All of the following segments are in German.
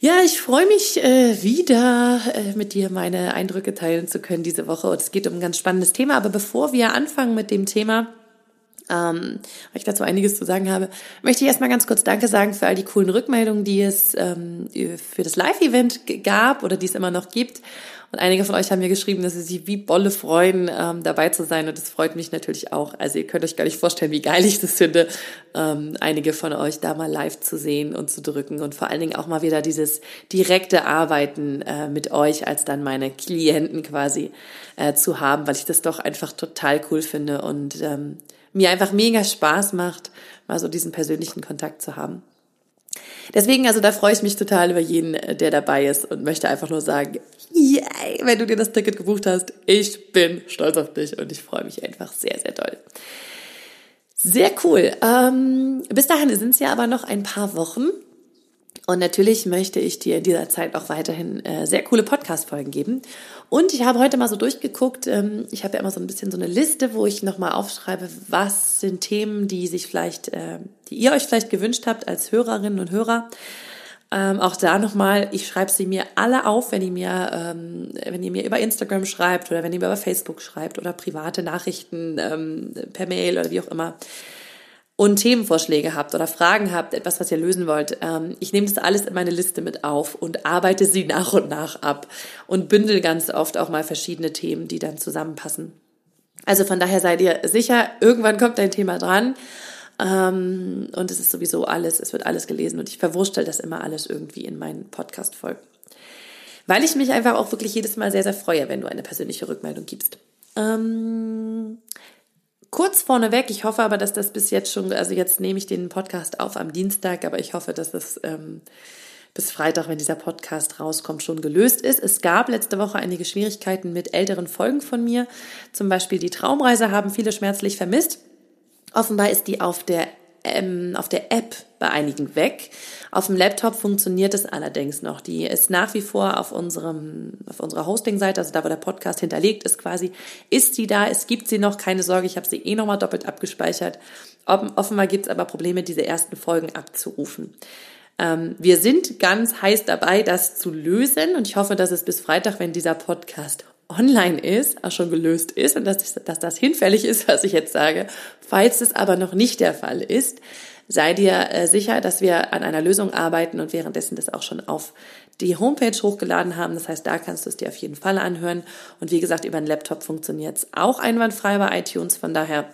Ja, ich freue mich äh, wieder äh, mit dir meine Eindrücke teilen zu können diese Woche. Und es geht um ein ganz spannendes Thema. Aber bevor wir anfangen mit dem Thema, ähm, weil ich dazu einiges zu sagen habe, möchte ich erstmal ganz kurz Danke sagen für all die coolen Rückmeldungen, die es ähm, für das Live-Event gab oder die es immer noch gibt. Und einige von euch haben mir geschrieben, dass sie sich wie Bolle freuen, ähm, dabei zu sein. Und das freut mich natürlich auch. Also ihr könnt euch gar nicht vorstellen, wie geil ich das finde, ähm, einige von euch da mal live zu sehen und zu drücken. Und vor allen Dingen auch mal wieder dieses direkte Arbeiten äh, mit euch als dann meine Klienten quasi äh, zu haben, weil ich das doch einfach total cool finde und ähm, mir einfach mega Spaß macht, mal so diesen persönlichen Kontakt zu haben. Deswegen, also da freue ich mich total über jeden, äh, der dabei ist und möchte einfach nur sagen, yay, wenn du dir das Ticket gebucht hast, ich bin stolz auf dich und ich freue mich einfach sehr, sehr doll. Sehr cool. Ähm, bis dahin sind es ja aber noch ein paar Wochen. Und natürlich möchte ich dir in dieser Zeit auch weiterhin äh, sehr coole Podcast-Folgen geben. Und ich habe heute mal so durchgeguckt. Ähm, ich habe ja immer so ein bisschen so eine Liste, wo ich nochmal aufschreibe, was sind Themen, die sich vielleicht, äh, die ihr euch vielleicht gewünscht habt als Hörerinnen und Hörer. Ähm, auch da nochmal, ich schreibe sie mir alle auf, wenn ihr mir, ähm, wenn ihr mir über Instagram schreibt oder wenn ihr mir über Facebook schreibt oder private Nachrichten ähm, per Mail oder wie auch immer und Themenvorschläge habt oder Fragen habt, etwas, was ihr lösen wollt, ähm, ich nehme das alles in meine Liste mit auf und arbeite sie nach und nach ab und bündel ganz oft auch mal verschiedene Themen, die dann zusammenpassen. Also von daher seid ihr sicher, irgendwann kommt ein Thema dran ähm, und es ist sowieso alles, es wird alles gelesen und ich verwurstel das immer alles irgendwie in meinen Podcast-Folgen. Weil ich mich einfach auch wirklich jedes Mal sehr, sehr freue, wenn du eine persönliche Rückmeldung gibst. Ähm, kurz vorneweg, ich hoffe aber, dass das bis jetzt schon, also jetzt nehme ich den Podcast auf am Dienstag, aber ich hoffe, dass das ähm, bis Freitag, wenn dieser Podcast rauskommt, schon gelöst ist. Es gab letzte Woche einige Schwierigkeiten mit älteren Folgen von mir. Zum Beispiel die Traumreise haben viele schmerzlich vermisst. Offenbar ist die auf der ähm, auf der App bei einigen weg. Auf dem Laptop funktioniert es allerdings noch. Die ist nach wie vor auf unserem, auf unserer Hosting-Seite, also da, wo der Podcast hinterlegt ist quasi, ist sie da. Es gibt sie noch, keine Sorge, ich habe sie eh nochmal doppelt abgespeichert. Offenbar gibt es aber Probleme, diese ersten Folgen abzurufen. Ähm, wir sind ganz heiß dabei, das zu lösen und ich hoffe, dass es bis Freitag, wenn dieser Podcast online ist, auch schon gelöst ist und dass, dass das hinfällig ist, was ich jetzt sage. Falls es aber noch nicht der Fall ist, sei dir äh, sicher, dass wir an einer Lösung arbeiten und währenddessen das auch schon auf die Homepage hochgeladen haben. Das heißt, da kannst du es dir auf jeden Fall anhören. Und wie gesagt, über einen Laptop funktioniert es auch einwandfrei bei iTunes. Von daher,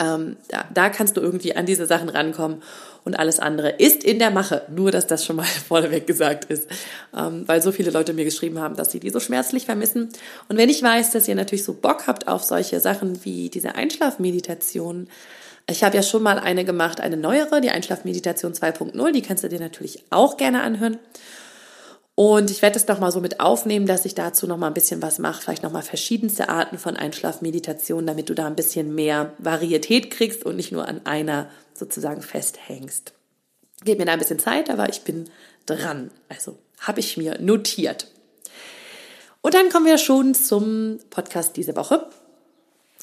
ähm, da, da kannst du irgendwie an diese Sachen rankommen und alles andere ist in der Mache. Nur, dass das schon mal vorneweg gesagt ist, ähm, weil so viele Leute mir geschrieben haben, dass sie die so schmerzlich vermissen. Und wenn ich weiß, dass ihr natürlich so Bock habt auf solche Sachen wie diese Einschlafmeditation, ich habe ja schon mal eine gemacht, eine neuere, die Einschlafmeditation 2.0, die kannst du dir natürlich auch gerne anhören. Und ich werde es noch mal so mit aufnehmen, dass ich dazu noch mal ein bisschen was mache, vielleicht noch mal verschiedenste Arten von Einschlafmeditation, damit du da ein bisschen mehr Varietät kriegst und nicht nur an einer sozusagen festhängst. Gebt mir da ein bisschen Zeit, aber ich bin dran. Also habe ich mir notiert. Und dann kommen wir schon zum Podcast diese Woche.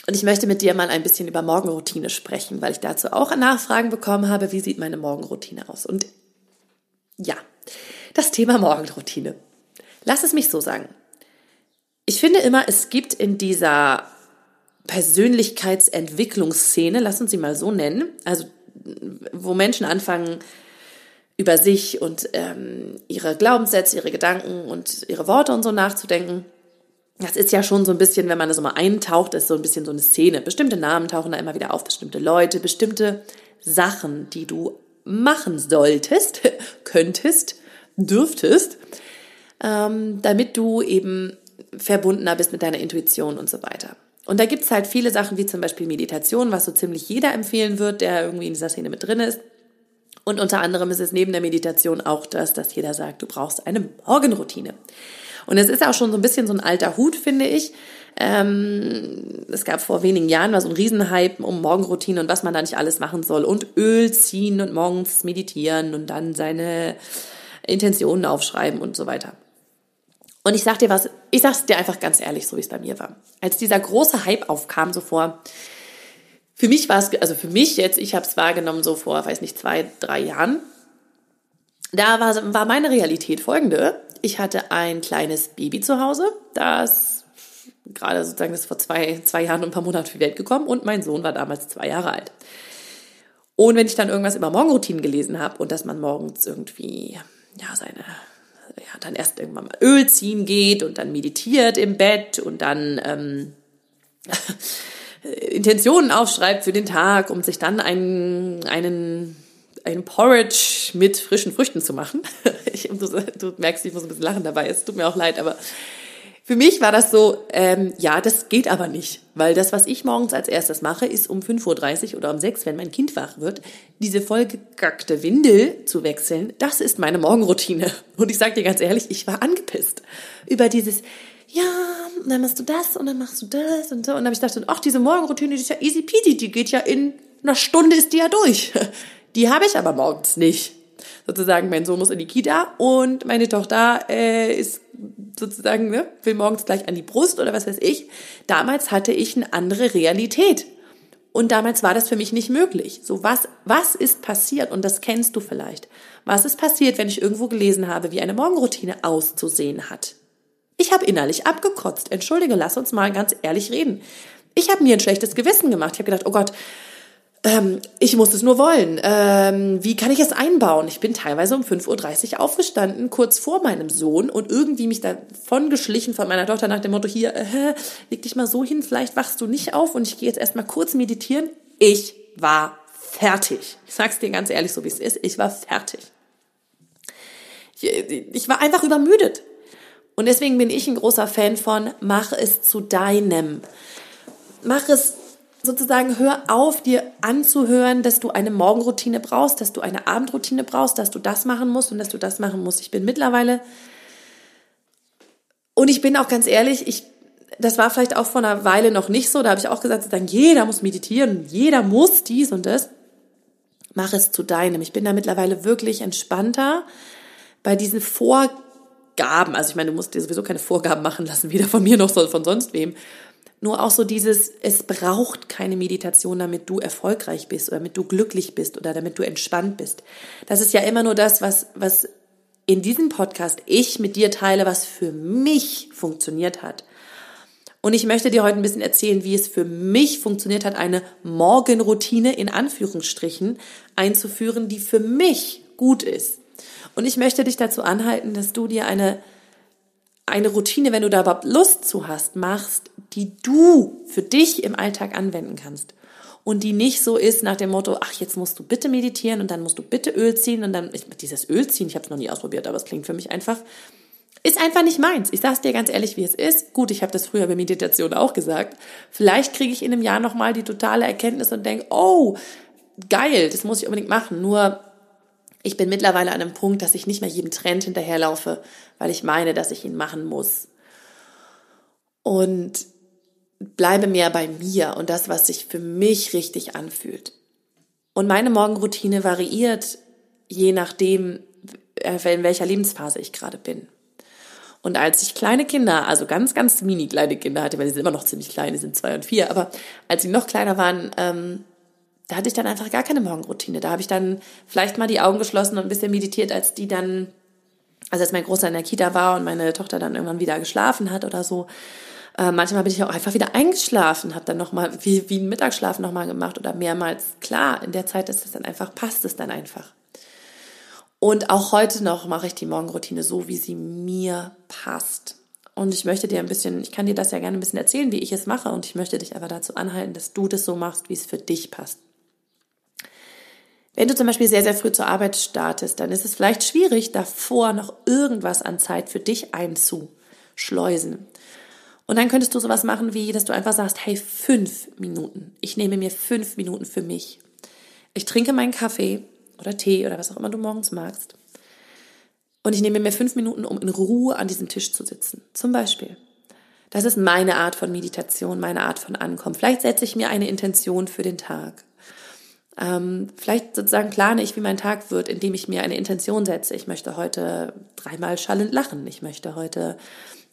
Und ich möchte mit dir mal ein bisschen über Morgenroutine sprechen, weil ich dazu auch Nachfragen bekommen habe, wie sieht meine Morgenroutine aus. Und ja, das Thema Morgenroutine. Lass es mich so sagen. Ich finde immer, es gibt in dieser Persönlichkeitsentwicklungsszene, lass uns sie mal so nennen, also wo Menschen anfangen, über sich und ähm, ihre Glaubenssätze, ihre Gedanken und ihre Worte und so nachzudenken. Das ist ja schon so ein bisschen, wenn man das mal eintaucht, ist so ein bisschen so eine Szene. Bestimmte Namen tauchen da immer wieder auf, bestimmte Leute, bestimmte Sachen, die du machen solltest, könntest, dürftest, ähm, damit du eben verbundener bist mit deiner Intuition und so weiter. Und da gibt's halt viele Sachen wie zum Beispiel Meditation, was so ziemlich jeder empfehlen wird, der irgendwie in dieser Szene mit drin ist. Und unter anderem ist es neben der Meditation auch das, dass jeder sagt, du brauchst eine Morgenroutine. Und es ist auch schon so ein bisschen so ein alter Hut, finde ich. Ähm, es gab vor wenigen Jahren mal so ein Riesenhype um Morgenroutine und was man da nicht alles machen soll und Öl ziehen und morgens meditieren und dann seine Intentionen aufschreiben und so weiter. Und ich sag dir was, ich sag's dir einfach ganz ehrlich, so wie es bei mir war. Als dieser große Hype aufkam, so vor, für mich war es, also für mich jetzt, ich habe es wahrgenommen so vor, weiß nicht, zwei, drei Jahren, da war, war meine Realität folgende. Ich hatte ein kleines Baby zu Hause, das gerade sozusagen ist vor zwei, zwei Jahren und ein paar Monaten für die Welt gekommen und mein Sohn war damals zwei Jahre alt. Und wenn ich dann irgendwas über Morgenroutinen gelesen habe und dass man morgens irgendwie, ja, seine ja, dann erst irgendwann mal Öl ziehen geht und dann meditiert im Bett und dann ähm, Intentionen aufschreibt für den Tag, um sich dann einen, einen, einen Porridge mit frischen Früchten zu machen. Ich, du, du merkst, ich muss ein bisschen lachen dabei, es tut mir auch leid, aber für mich war das so, ähm, ja, das geht aber nicht, weil das, was ich morgens als erstes mache, ist um 5.30 Uhr oder um 6 wenn mein Kind wach wird, diese vollgegackte Windel zu wechseln, das ist meine Morgenroutine. Und ich sag dir ganz ehrlich, ich war angepisst über dieses, ja, und dann machst du das und dann machst du das und so. Und dann habe ich gedacht, ach, diese Morgenroutine, die ist ja easy peasy, die geht ja in einer Stunde ist die ja durch. Die habe ich aber morgens nicht sozusagen, mein Sohn muss in die Kita und meine Tochter äh, ist sozusagen, ne, will morgens gleich an die Brust oder was weiß ich. Damals hatte ich eine andere Realität. Und damals war das für mich nicht möglich. So, was, was ist passiert? Und das kennst du vielleicht. Was ist passiert, wenn ich irgendwo gelesen habe, wie eine Morgenroutine auszusehen hat? Ich habe innerlich abgekotzt. Entschuldige, lass uns mal ganz ehrlich reden. Ich habe mir ein schlechtes Gewissen gemacht. Ich habe gedacht, oh Gott, ähm, ich muss es nur wollen. Ähm, wie kann ich es einbauen? Ich bin teilweise um 5.30 Uhr aufgestanden, kurz vor meinem Sohn und irgendwie mich davon geschlichen von meiner Tochter nach dem Motto, hier, äh, leg dich mal so hin, vielleicht wachst du nicht auf und ich gehe jetzt erstmal kurz meditieren. Ich war fertig. Ich sag's dir ganz ehrlich, so wie es ist. Ich war fertig. Ich, ich war einfach übermüdet. Und deswegen bin ich ein großer Fan von, mach es zu deinem. Mach es sozusagen hör auf, dir anzuhören, dass du eine Morgenroutine brauchst, dass du eine Abendroutine brauchst, dass du das machen musst und dass du das machen musst. Ich bin mittlerweile und ich bin auch ganz ehrlich, ich das war vielleicht auch vor einer Weile noch nicht so, da habe ich auch gesagt, sozusagen, jeder muss meditieren, jeder muss dies und das. Mach es zu deinem. Ich bin da mittlerweile wirklich entspannter bei diesen Vorgaben. Also ich meine, du musst dir sowieso keine Vorgaben machen lassen, weder von mir noch von sonst wem. Nur auch so dieses, es braucht keine Meditation, damit du erfolgreich bist oder damit du glücklich bist oder damit du entspannt bist. Das ist ja immer nur das, was, was in diesem Podcast ich mit dir teile, was für mich funktioniert hat. Und ich möchte dir heute ein bisschen erzählen, wie es für mich funktioniert hat, eine Morgenroutine in Anführungsstrichen einzuführen, die für mich gut ist. Und ich möchte dich dazu anhalten, dass du dir eine eine Routine, wenn du da überhaupt Lust zu hast, machst, die du für dich im Alltag anwenden kannst. Und die nicht so ist nach dem Motto, ach, jetzt musst du bitte meditieren und dann musst du bitte Öl ziehen und dann, ich, dieses Öl ziehen, ich habe es noch nie ausprobiert, aber es klingt für mich einfach, ist einfach nicht meins. Ich sag's dir ganz ehrlich, wie es ist. Gut, ich habe das früher bei Meditation auch gesagt. Vielleicht kriege ich in einem Jahr nochmal die totale Erkenntnis und denke, oh, geil, das muss ich unbedingt machen. Nur ich bin mittlerweile an einem Punkt, dass ich nicht mehr jedem Trend hinterherlaufe, weil ich meine, dass ich ihn machen muss. Und bleibe mehr bei mir und das, was sich für mich richtig anfühlt. Und meine Morgenroutine variiert je nachdem, äh, in welcher Lebensphase ich gerade bin. Und als ich kleine Kinder, also ganz, ganz mini kleine Kinder hatte, weil sie sind immer noch ziemlich klein, die sind zwei und vier, aber als sie noch kleiner waren, ähm, da hatte ich dann einfach gar keine Morgenroutine. Da habe ich dann vielleicht mal die Augen geschlossen und ein bisschen meditiert, als die dann, also als mein Großer in der Kita war und meine Tochter dann irgendwann wieder geschlafen hat oder so. Äh, manchmal bin ich auch einfach wieder eingeschlafen, habe dann nochmal, wie, wie einen Mittagsschlaf nochmal gemacht oder mehrmals. Klar, in der Zeit ist es dann einfach, passt es dann einfach. Und auch heute noch mache ich die Morgenroutine so, wie sie mir passt. Und ich möchte dir ein bisschen, ich kann dir das ja gerne ein bisschen erzählen, wie ich es mache. Und ich möchte dich aber dazu anhalten, dass du das so machst, wie es für dich passt. Wenn du zum Beispiel sehr, sehr früh zur Arbeit startest, dann ist es vielleicht schwierig, davor noch irgendwas an Zeit für dich einzuschleusen. Und dann könntest du sowas machen wie, dass du einfach sagst, hey, fünf Minuten. Ich nehme mir fünf Minuten für mich. Ich trinke meinen Kaffee oder Tee oder was auch immer du morgens magst. Und ich nehme mir fünf Minuten, um in Ruhe an diesem Tisch zu sitzen. Zum Beispiel. Das ist meine Art von Meditation, meine Art von Ankommen. Vielleicht setze ich mir eine Intention für den Tag. Ähm, vielleicht sozusagen plane ich, wie mein Tag wird, indem ich mir eine Intention setze. Ich möchte heute dreimal schallend lachen. Ich möchte heute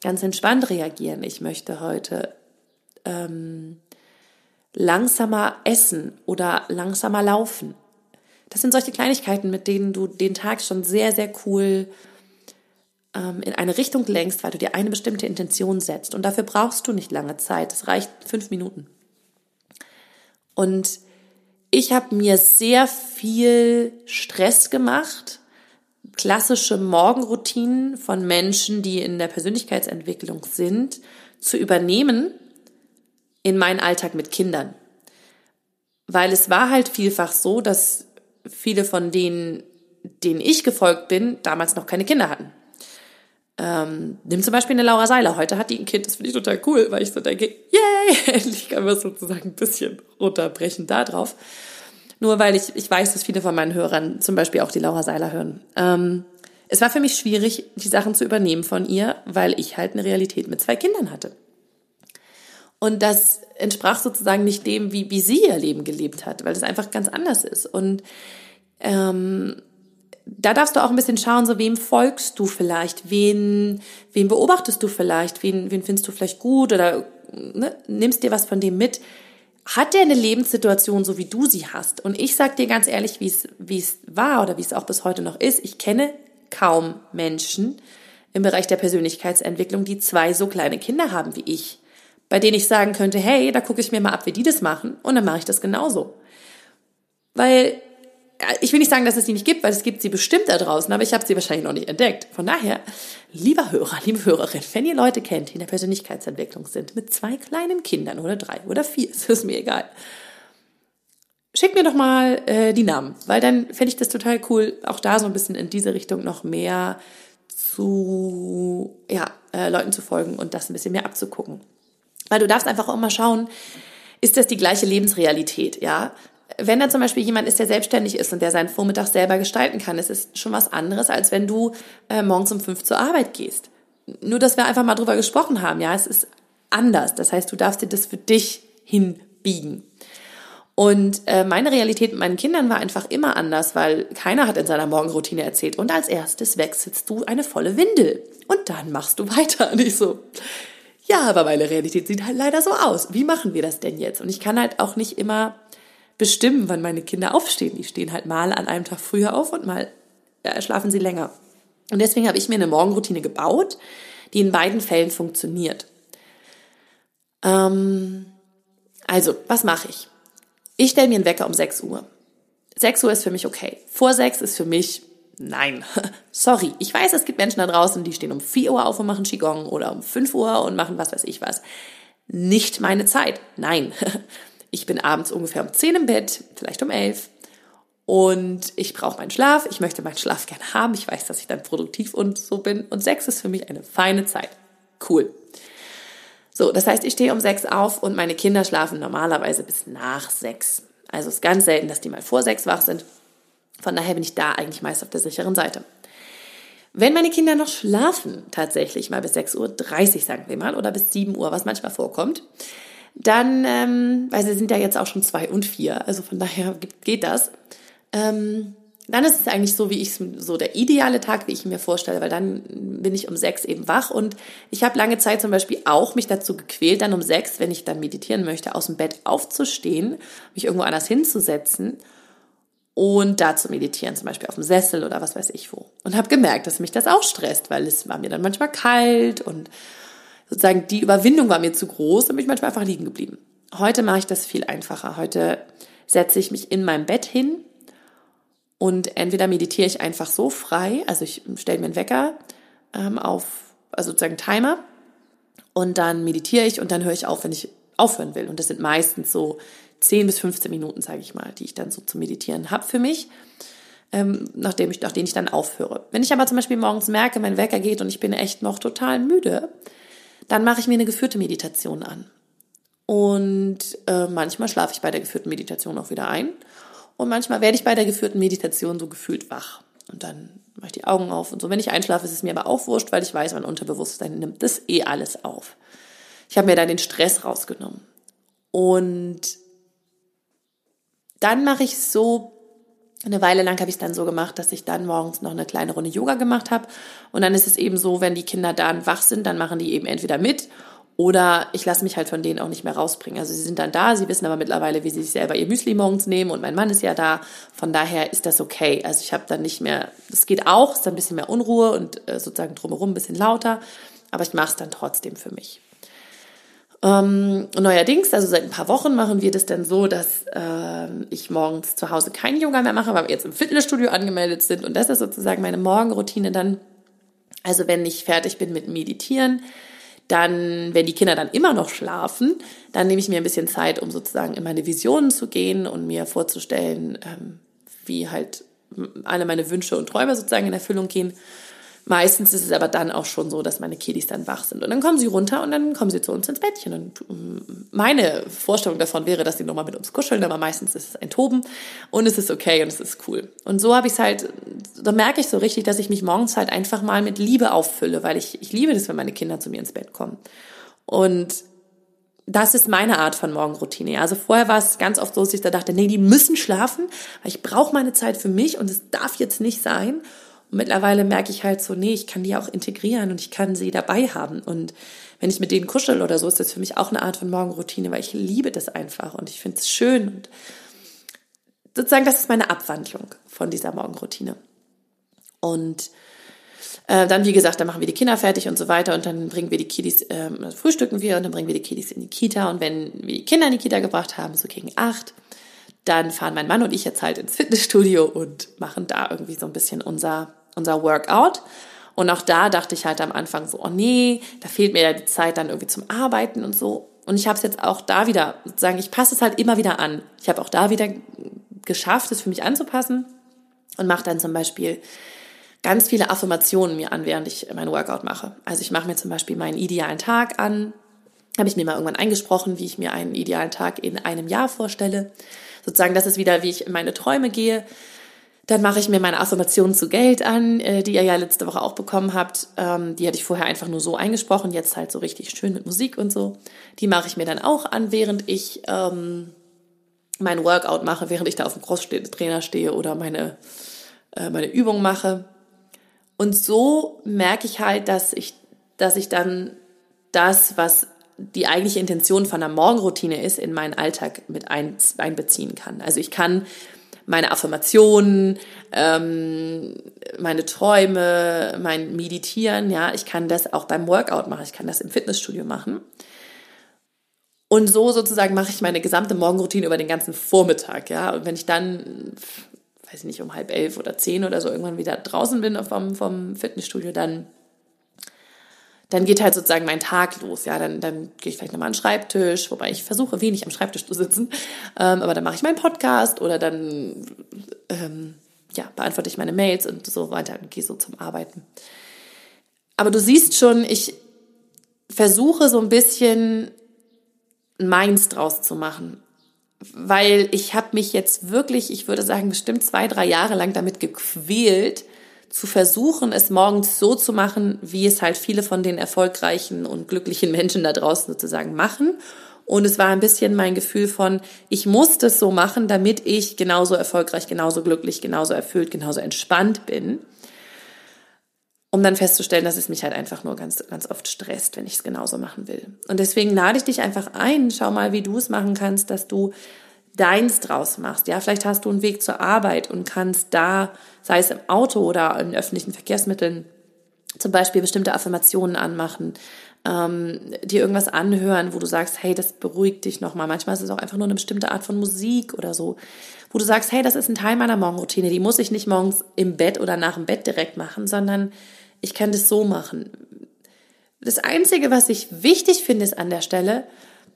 ganz entspannt reagieren. Ich möchte heute ähm, langsamer essen oder langsamer laufen. Das sind solche Kleinigkeiten, mit denen du den Tag schon sehr, sehr cool ähm, in eine Richtung lenkst, weil du dir eine bestimmte Intention setzt. Und dafür brauchst du nicht lange Zeit. Es reicht fünf Minuten. Und ich habe mir sehr viel Stress gemacht, klassische Morgenroutinen von Menschen, die in der Persönlichkeitsentwicklung sind, zu übernehmen in meinen Alltag mit Kindern. Weil es war halt vielfach so, dass viele von denen, denen ich gefolgt bin, damals noch keine Kinder hatten. Ähm, nimm zum Beispiel eine Laura Seiler. Heute hat die ein Kind, das finde ich total cool, weil ich so denke, yay, endlich kann man sozusagen ein bisschen runterbrechen da drauf. Nur weil ich, ich weiß, dass viele von meinen Hörern zum Beispiel auch die Laura Seiler hören. Ähm, es war für mich schwierig, die Sachen zu übernehmen von ihr, weil ich halt eine Realität mit zwei Kindern hatte. Und das entsprach sozusagen nicht dem, wie, wie sie ihr Leben gelebt hat, weil das einfach ganz anders ist. Und ähm, da darfst du auch ein bisschen schauen, so wem folgst du vielleicht, wen, wen beobachtest du vielleicht, wen, wen findest du vielleicht gut oder ne, nimmst dir was von dem mit. Hat der eine Lebenssituation, so wie du sie hast? Und ich sag dir ganz ehrlich, wie es, wie es war oder wie es auch bis heute noch ist. Ich kenne kaum Menschen im Bereich der Persönlichkeitsentwicklung, die zwei so kleine Kinder haben wie ich bei denen ich sagen könnte, hey, da gucke ich mir mal ab, wie die das machen und dann mache ich das genauso. Weil ich will nicht sagen, dass es sie nicht gibt, weil es gibt sie bestimmt da draußen, aber ich habe sie wahrscheinlich noch nicht entdeckt. Von daher, lieber Hörer, liebe Hörerin, wenn ihr Leute kennt, die in der Persönlichkeitsentwicklung sind, mit zwei kleinen Kindern oder drei oder vier, ist es mir egal. Schickt mir doch mal äh, die Namen, weil dann fände ich das total cool, auch da so ein bisschen in diese Richtung noch mehr zu ja, äh, Leuten zu folgen und das ein bisschen mehr abzugucken. Weil du darfst einfach auch mal schauen, ist das die gleiche Lebensrealität, ja? Wenn da zum Beispiel jemand ist, der selbstständig ist und der seinen Vormittag selber gestalten kann, ist es schon was anderes, als wenn du äh, morgens um fünf zur Arbeit gehst. Nur, dass wir einfach mal drüber gesprochen haben, ja, es ist anders. Das heißt, du darfst dir das für dich hinbiegen. Und äh, meine Realität mit meinen Kindern war einfach immer anders, weil keiner hat in seiner Morgenroutine erzählt. Und als erstes wechselst du eine volle Windel und dann machst du weiter. Und ich so, ja, aber meine Realität sieht halt leider so aus. Wie machen wir das denn jetzt? Und ich kann halt auch nicht immer bestimmen, wann meine Kinder aufstehen. Die stehen halt mal an einem Tag früher auf und mal äh, schlafen sie länger. Und deswegen habe ich mir eine Morgenroutine gebaut, die in beiden Fällen funktioniert. Ähm, also, was mache ich? Ich stelle mir einen Wecker um 6 Uhr. 6 Uhr ist für mich okay. Vor 6 ist für mich Nein, sorry. Ich weiß, es gibt Menschen da draußen, die stehen um 4 Uhr auf und machen Qigong oder um 5 Uhr und machen was weiß ich was. Nicht meine Zeit. Nein. Ich bin abends ungefähr um 10 im Bett, vielleicht um 11. Und ich brauche meinen Schlaf. Ich möchte meinen Schlaf gerne haben. Ich weiß, dass ich dann produktiv und so bin. Und 6 ist für mich eine feine Zeit. Cool. So, das heißt, ich stehe um 6 auf und meine Kinder schlafen normalerweise bis nach 6. Also es ist ganz selten, dass die mal vor 6 wach sind. Von daher bin ich da eigentlich meist auf der sicheren Seite. Wenn meine Kinder noch schlafen, tatsächlich mal bis 6.30 Uhr, sagen wir mal, oder bis 7 Uhr, was manchmal vorkommt, dann, ähm, weil sie sind ja jetzt auch schon zwei und vier, also von daher geht das, ähm, dann ist es eigentlich so, wie ich so der ideale Tag, wie ich mir vorstelle, weil dann bin ich um sechs eben wach und ich habe lange Zeit zum Beispiel auch mich dazu gequält, dann um sechs, wenn ich dann meditieren möchte, aus dem Bett aufzustehen, mich irgendwo anders hinzusetzen und da zu meditieren, zum Beispiel auf dem Sessel oder was weiß ich wo. Und habe gemerkt, dass mich das auch stresst, weil es war mir dann manchmal kalt und sozusagen die Überwindung war mir zu groß und bin ich manchmal einfach liegen geblieben. Heute mache ich das viel einfacher. Heute setze ich mich in meinem Bett hin und entweder meditiere ich einfach so frei, also ich stelle mir einen Wecker ähm, auf, also sozusagen Timer und dann meditiere ich und dann höre ich auf, wenn ich aufhören will. Und das sind meistens so 10 bis 15 Minuten, sage ich mal, die ich dann so zu meditieren habe für mich, ähm, nachdem ich, nachdem ich dann aufhöre. Wenn ich aber zum Beispiel morgens merke, mein Wecker geht und ich bin echt noch total müde, dann mache ich mir eine geführte Meditation an. Und äh, manchmal schlafe ich bei der geführten Meditation auch wieder ein. Und manchmal werde ich bei der geführten Meditation so gefühlt wach. Und dann mache ich die Augen auf und so. Wenn ich einschlafe, ist es mir aber auch wurscht, weil ich weiß, mein Unterbewusstsein nimmt das eh alles auf. Ich habe mir dann den Stress rausgenommen. Und dann mache ich so, eine Weile lang habe ich es dann so gemacht, dass ich dann morgens noch eine kleine Runde Yoga gemacht habe. Und dann ist es eben so, wenn die Kinder dann wach sind, dann machen die eben entweder mit oder ich lasse mich halt von denen auch nicht mehr rausbringen. Also sie sind dann da, sie wissen aber mittlerweile, wie sie sich selber ihr Müsli morgens nehmen und mein Mann ist ja da. Von daher ist das okay. Also ich habe dann nicht mehr, das geht auch, ist dann ein bisschen mehr Unruhe und äh, sozusagen drumherum ein bisschen lauter, aber ich mache es dann trotzdem für mich. Ähm, neuerdings, also seit ein paar Wochen machen wir das dann so, dass äh, ich morgens zu Hause kein Yoga mehr mache, weil wir jetzt im Fitnessstudio angemeldet sind und das ist sozusagen meine Morgenroutine dann. Also wenn ich fertig bin mit Meditieren, dann, wenn die Kinder dann immer noch schlafen, dann nehme ich mir ein bisschen Zeit, um sozusagen in meine Visionen zu gehen und mir vorzustellen, ähm, wie halt alle meine Wünsche und Träume sozusagen in Erfüllung gehen. Meistens ist es aber dann auch schon so, dass meine Kiddies dann wach sind. Und dann kommen sie runter und dann kommen sie zu uns ins Bettchen. Und ähm, meine Vorstellung davon wäre, dass sie nochmal mit uns kuscheln, aber meistens ist es ein Toben und es ist okay und es ist cool. Und so habe ich es halt, da merke ich so richtig, dass ich mich morgens halt einfach mal mit Liebe auffülle, weil ich, ich liebe das, wenn meine Kinder zu mir ins Bett kommen. Und das ist meine Art von Morgenroutine. Also vorher war es ganz oft so, dass ich da dachte, nee, die müssen schlafen, weil ich brauche meine Zeit für mich und es darf jetzt nicht sein. Und mittlerweile merke ich halt so, nee, ich kann die auch integrieren und ich kann sie dabei haben. Und wenn ich mit denen kuschel oder so, ist das für mich auch eine Art von Morgenroutine, weil ich liebe das einfach und ich finde es schön. Und sozusagen, das ist meine Abwandlung von dieser Morgenroutine. Und äh, dann, wie gesagt, dann machen wir die Kinder fertig und so weiter und dann bringen wir die Kiddies, äh, frühstücken wir und dann bringen wir die Kiddies in die Kita. Und wenn wir die Kinder in die Kita gebracht haben, so gegen acht, dann fahren mein Mann und ich jetzt halt ins Fitnessstudio und machen da irgendwie so ein bisschen unser unser Workout. Und auch da dachte ich halt am Anfang so, oh nee, da fehlt mir ja die Zeit dann irgendwie zum Arbeiten und so. Und ich habe es jetzt auch da wieder, sozusagen, ich passe es halt immer wieder an. Ich habe auch da wieder geschafft, es für mich anzupassen und mache dann zum Beispiel ganz viele Affirmationen mir an, während ich mein Workout mache. Also ich mache mir zum Beispiel meinen idealen Tag an, habe ich mir mal irgendwann eingesprochen, wie ich mir einen idealen Tag in einem Jahr vorstelle. Sozusagen, das ist wieder, wie ich in meine Träume gehe. Dann mache ich mir meine Affirmation zu Geld an, äh, die ihr ja letzte Woche auch bekommen habt. Ähm, die hatte ich vorher einfach nur so eingesprochen, jetzt halt so richtig schön mit Musik und so. Die mache ich mir dann auch an, während ich ähm, mein Workout mache, während ich da auf dem Crosstrainer stehe oder meine, äh, meine Übung mache. Und so merke ich halt, dass ich, dass ich dann das, was die eigentliche Intention von einer Morgenroutine ist, in meinen Alltag mit ein, einbeziehen kann. Also ich kann meine Affirmationen, ähm, meine Träume, mein Meditieren, ja, ich kann das auch beim Workout machen, ich kann das im Fitnessstudio machen. Und so sozusagen mache ich meine gesamte Morgenroutine über den ganzen Vormittag, ja. Und wenn ich dann, weiß ich nicht, um halb elf oder zehn oder so irgendwann wieder draußen bin vom, vom Fitnessstudio, dann dann geht halt sozusagen mein Tag los. Ja, dann, dann gehe ich vielleicht nochmal an den Schreibtisch, wobei ich versuche wenig am Schreibtisch zu sitzen. Ähm, aber dann mache ich meinen Podcast oder dann ähm, ja, beantworte ich meine Mails und so weiter und gehe so zum Arbeiten. Aber du siehst schon, ich versuche so ein bisschen meins draus zu machen. Weil ich habe mich jetzt wirklich, ich würde sagen, bestimmt zwei, drei Jahre lang damit gequält, zu versuchen, es morgens so zu machen, wie es halt viele von den erfolgreichen und glücklichen Menschen da draußen sozusagen machen. Und es war ein bisschen mein Gefühl von, ich muss das so machen, damit ich genauso erfolgreich, genauso glücklich, genauso erfüllt, genauso entspannt bin. Um dann festzustellen, dass es mich halt einfach nur ganz, ganz oft stresst, wenn ich es genauso machen will. Und deswegen lade ich dich einfach ein, schau mal, wie du es machen kannst, dass du deins draus machst. Ja, vielleicht hast du einen Weg zur Arbeit und kannst da, sei es im Auto oder in öffentlichen Verkehrsmitteln, zum Beispiel bestimmte Affirmationen anmachen, ähm, dir irgendwas anhören, wo du sagst, hey, das beruhigt dich nochmal. Manchmal ist es auch einfach nur eine bestimmte Art von Musik oder so, wo du sagst, hey, das ist ein Teil meiner Morgenroutine, die muss ich nicht morgens im Bett oder nach dem Bett direkt machen, sondern ich kann das so machen. Das Einzige, was ich wichtig finde, ist an der Stelle,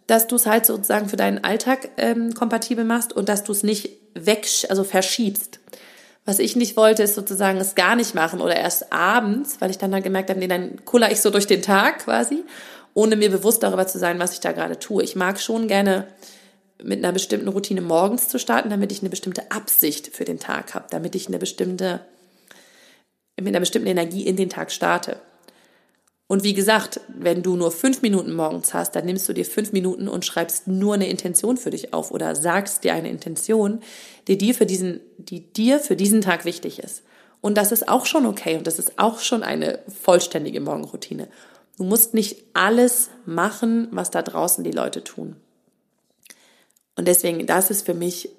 dass du es halt sozusagen für deinen Alltag ähm, kompatibel machst und dass du es nicht weg, also verschiebst. Was ich nicht wollte, ist sozusagen es gar nicht machen oder erst abends, weil ich dann halt gemerkt habe, nee, dann kuller ich so durch den Tag quasi, ohne mir bewusst darüber zu sein, was ich da gerade tue. Ich mag schon gerne mit einer bestimmten Routine morgens zu starten, damit ich eine bestimmte Absicht für den Tag habe, damit ich eine bestimmte mit einer bestimmten Energie in den Tag starte. Und wie gesagt, wenn du nur fünf Minuten morgens hast, dann nimmst du dir fünf Minuten und schreibst nur eine Intention für dich auf oder sagst dir eine Intention, die dir für diesen, die dir für diesen Tag wichtig ist. Und das ist auch schon okay und das ist auch schon eine vollständige Morgenroutine. Du musst nicht alles machen, was da draußen die Leute tun. Und deswegen, das ist für mich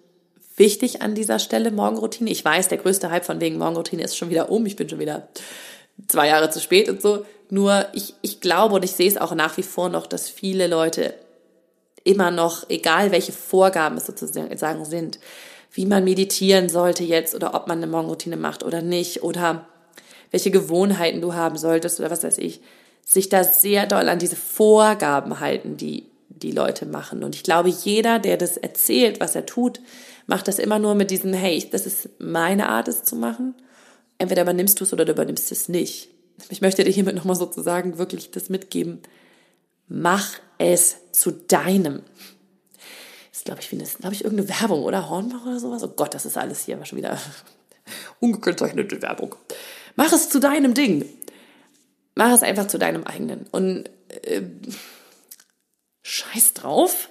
wichtig an dieser Stelle, Morgenroutine. Ich weiß, der größte Hype von wegen Morgenroutine ist schon wieder um. Ich bin schon wieder zwei Jahre zu spät und so. Nur ich, ich glaube und ich sehe es auch nach wie vor noch, dass viele Leute immer noch, egal welche Vorgaben es sozusagen sind, wie man meditieren sollte jetzt oder ob man eine Morgenroutine macht oder nicht oder welche Gewohnheiten du haben solltest oder was weiß ich, sich da sehr doll an diese Vorgaben halten, die die Leute machen. Und ich glaube, jeder, der das erzählt, was er tut, macht das immer nur mit diesem, hey, das ist meine Art, es zu machen. Entweder übernimmst du es oder du übernimmst es nicht. Ich möchte dir hiermit nochmal sozusagen wirklich das mitgeben. Mach es zu deinem. Das ist, glaube ich, wie eine, glaube ich, irgendeine Werbung oder Hornbach oder sowas. Oh Gott, das ist alles hier aber schon wieder ungekennzeichnete Werbung. Mach es zu deinem Ding. Mach es einfach zu deinem eigenen. Und äh, scheiß drauf.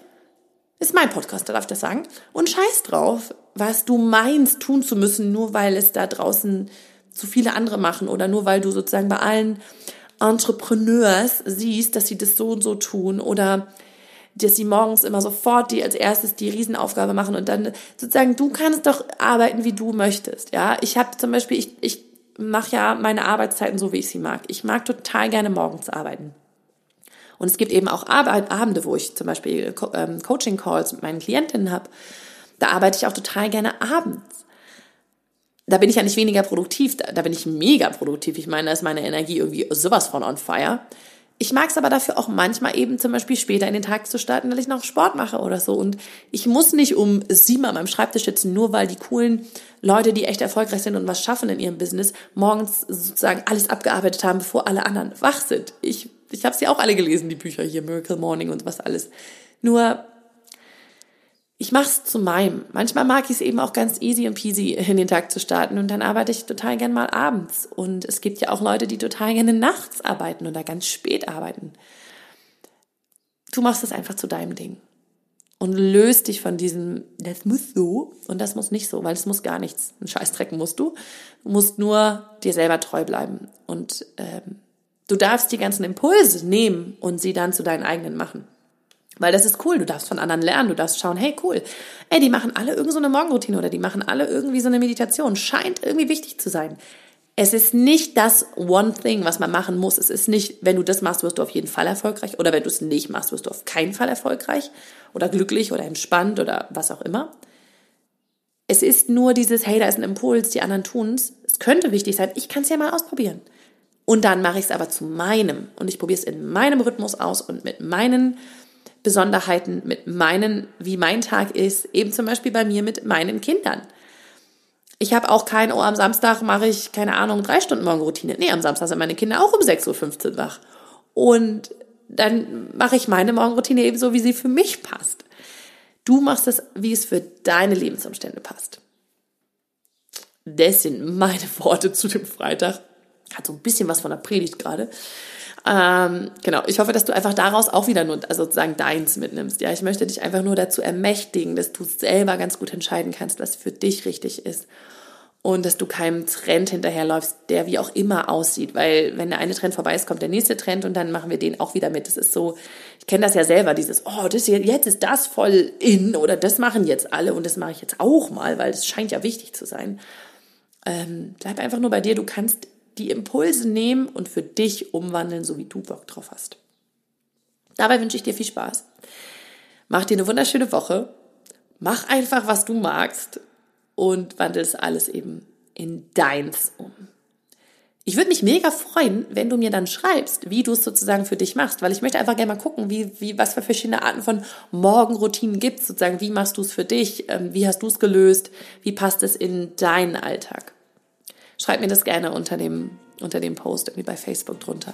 Ist mein Podcast, da darf ich das sagen. Und scheiß drauf, was du meinst tun zu müssen, nur weil es da draußen zu viele andere machen oder nur weil du sozusagen bei allen Entrepreneurs siehst, dass sie das so und so tun oder dass sie morgens immer sofort die als erstes die Riesenaufgabe machen und dann sozusagen du kannst doch arbeiten, wie du möchtest. Ja, ich habe zum Beispiel ich ich mache ja meine Arbeitszeiten so, wie ich sie mag. Ich mag total gerne morgens arbeiten. Und es gibt eben auch Abende, wo ich zum Beispiel ähm, Coaching-Calls mit meinen Klientinnen habe. Da arbeite ich auch total gerne abends da bin ich ja nicht weniger produktiv, da, da bin ich mega produktiv. Ich meine, da ist meine Energie irgendwie sowas von on fire. Ich mag es aber dafür auch manchmal eben zum Beispiel später in den Tag zu starten, weil ich noch Sport mache oder so. Und ich muss nicht um sieben an meinem Schreibtisch sitzen, nur weil die coolen Leute, die echt erfolgreich sind und was schaffen in ihrem Business, morgens sozusagen alles abgearbeitet haben, bevor alle anderen wach sind. Ich, ich habe sie auch alle gelesen, die Bücher hier, Miracle Morning und was alles. Nur ich mache es zu meinem. Manchmal mag ich es eben auch ganz easy und peasy in den Tag zu starten und dann arbeite ich total gern mal abends. Und es gibt ja auch Leute, die total gerne nachts arbeiten oder ganz spät arbeiten. Du machst es einfach zu deinem Ding und löst dich von diesem, das muss so und das muss nicht so, weil es muss gar nichts. Ein Scheißdreck musst du. Du musst nur dir selber treu bleiben und ähm, du darfst die ganzen Impulse nehmen und sie dann zu deinen eigenen machen. Weil das ist cool, du darfst von anderen lernen, du darfst schauen, hey cool, ey, die machen alle irgendwie so eine Morgenroutine oder die machen alle irgendwie so eine Meditation, scheint irgendwie wichtig zu sein. Es ist nicht das One Thing, was man machen muss. Es ist nicht, wenn du das machst, wirst du auf jeden Fall erfolgreich oder wenn du es nicht machst, wirst du auf keinen Fall erfolgreich oder glücklich oder entspannt oder was auch immer. Es ist nur dieses, hey, da ist ein Impuls, die anderen tun's. Es könnte wichtig sein, ich kann es ja mal ausprobieren. Und dann mache ich es aber zu meinem und ich probiere es in meinem Rhythmus aus und mit meinen Besonderheiten mit meinen, wie mein Tag ist, eben zum Beispiel bei mir mit meinen Kindern. Ich habe auch kein, oh, am Samstag mache ich, keine Ahnung, drei Stunden Morgenroutine. Nee, am Samstag sind meine Kinder auch um 6.15 Uhr wach. Und dann mache ich meine Morgenroutine eben so, wie sie für mich passt. Du machst es, wie es für deine Lebensumstände passt. Das sind meine Worte zu dem Freitag. Hat so ein bisschen was von der Predigt gerade. Ähm, genau, ich hoffe, dass du einfach daraus auch wieder nur also sozusagen deins mitnimmst. Ja, ich möchte dich einfach nur dazu ermächtigen, dass du selber ganz gut entscheiden kannst, was für dich richtig ist. Und dass du keinem Trend hinterherläufst, der wie auch immer aussieht. Weil wenn der eine Trend vorbei ist, kommt der nächste Trend und dann machen wir den auch wieder mit. Das ist so, ich kenne das ja selber, dieses, oh, das hier, jetzt ist das voll in oder das machen jetzt alle und das mache ich jetzt auch mal, weil das scheint ja wichtig zu sein. Ähm, bleib einfach nur bei dir. Du kannst die Impulse nehmen und für dich umwandeln, so wie du Bock drauf hast. Dabei wünsche ich dir viel Spaß. Mach dir eine wunderschöne Woche. Mach einfach, was du magst und wandel es alles eben in deins um. Ich würde mich mega freuen, wenn du mir dann schreibst, wie du es sozusagen für dich machst, weil ich möchte einfach gerne mal gucken, wie, wie, was für verschiedene Arten von Morgenroutinen gibt sozusagen, wie machst du es für dich, ähm, wie hast du es gelöst, wie passt es in deinen Alltag. Schreib mir das gerne unter dem, unter dem Post irgendwie bei Facebook drunter.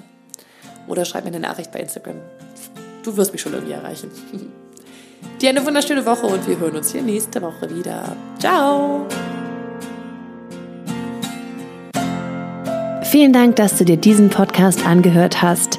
Oder schreib mir eine Nachricht bei Instagram. Du wirst mich schon irgendwie erreichen. Dir eine wunderschöne Woche und wir hören uns hier nächste Woche wieder. Ciao! Vielen Dank, dass du dir diesen Podcast angehört hast.